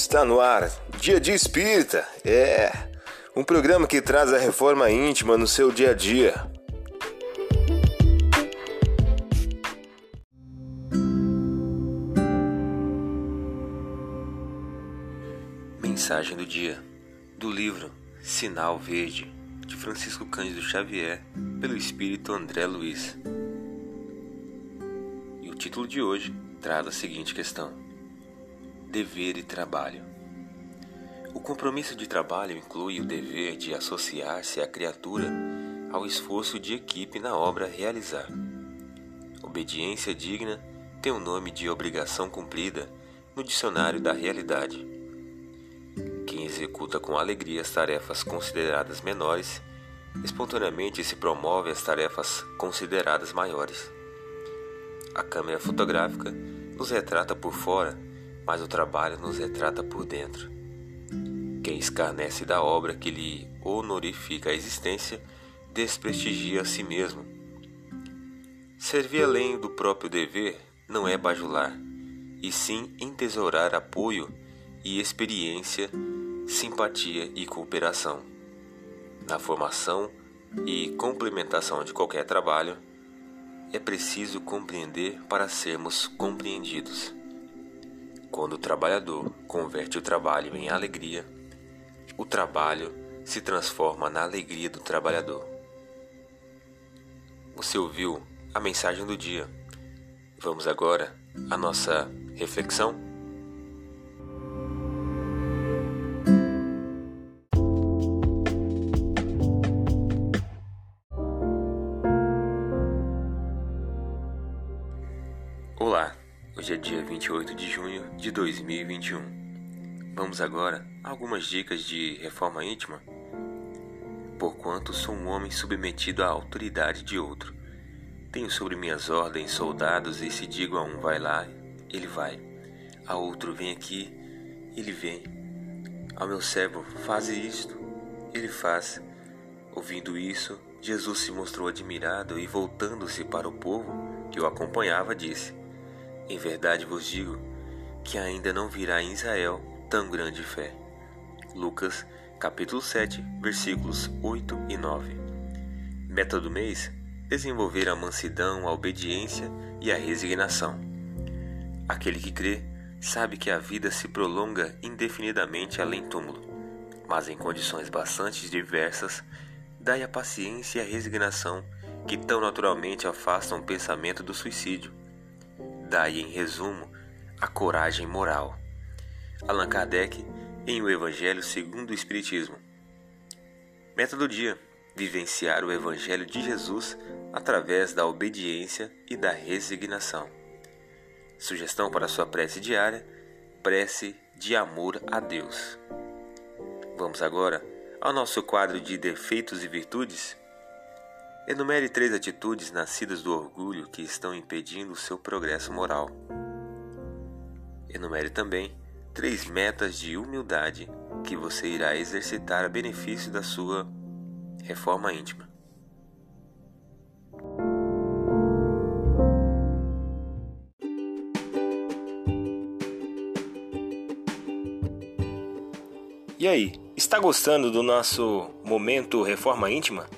Está no ar, Dia de Espírita. É um programa que traz a reforma íntima no seu dia a dia. Mensagem do dia do livro Sinal Verde de Francisco Cândido Xavier pelo espírito André Luiz. E o título de hoje traz a seguinte questão: Dever e trabalho. O compromisso de trabalho inclui o dever de associar-se à criatura ao esforço de equipe na obra a realizar. Obediência digna tem o nome de obrigação cumprida no dicionário da realidade. Quem executa com alegria as tarefas consideradas menores, espontaneamente se promove às tarefas consideradas maiores. A câmera fotográfica nos retrata por fora, mas o trabalho nos retrata por dentro. Quem escarnece da obra que lhe honorifica a existência, desprestigia a si mesmo. Servir além do próprio dever não é bajular, e sim entesourar apoio e experiência, simpatia e cooperação. Na formação e complementação de qualquer trabalho, é preciso compreender para sermos compreendidos. Quando o trabalhador converte o trabalho em alegria, o trabalho se transforma na alegria do trabalhador. Você ouviu a mensagem do dia. Vamos agora à nossa reflexão? Olá, hoje é dia 28 de junho de 2021. Vamos agora a algumas dicas de reforma íntima. Porquanto sou um homem submetido à autoridade de outro. Tenho sobre minhas ordens soldados, e se digo a um vai lá, ele vai. A outro vem aqui, ele vem. Ao meu servo, faze isto, ele faz. Ouvindo isso, Jesus se mostrou admirado e, voltando-se para o povo que o acompanhava, disse: em verdade vos digo que ainda não virá em Israel tão grande fé. Lucas, capítulo 7, versículos 8 e 9. Meta do mês: desenvolver a mansidão, a obediência e a resignação. Aquele que crê sabe que a vida se prolonga indefinidamente além túmulo, mas em condições bastante diversas, dai a paciência e a resignação que tão naturalmente afastam o pensamento do suicídio Daí, em resumo, a coragem moral. Allan Kardec, em O Evangelho segundo o Espiritismo. Meta do dia: vivenciar o Evangelho de Jesus através da obediência e da resignação. Sugestão para sua prece diária: prece de amor a Deus. Vamos agora ao nosso quadro de defeitos e virtudes. Enumere três atitudes nascidas do orgulho que estão impedindo o seu progresso moral. Enumere também três metas de humildade que você irá exercitar a benefício da sua reforma íntima. E aí, está gostando do nosso momento Reforma Íntima?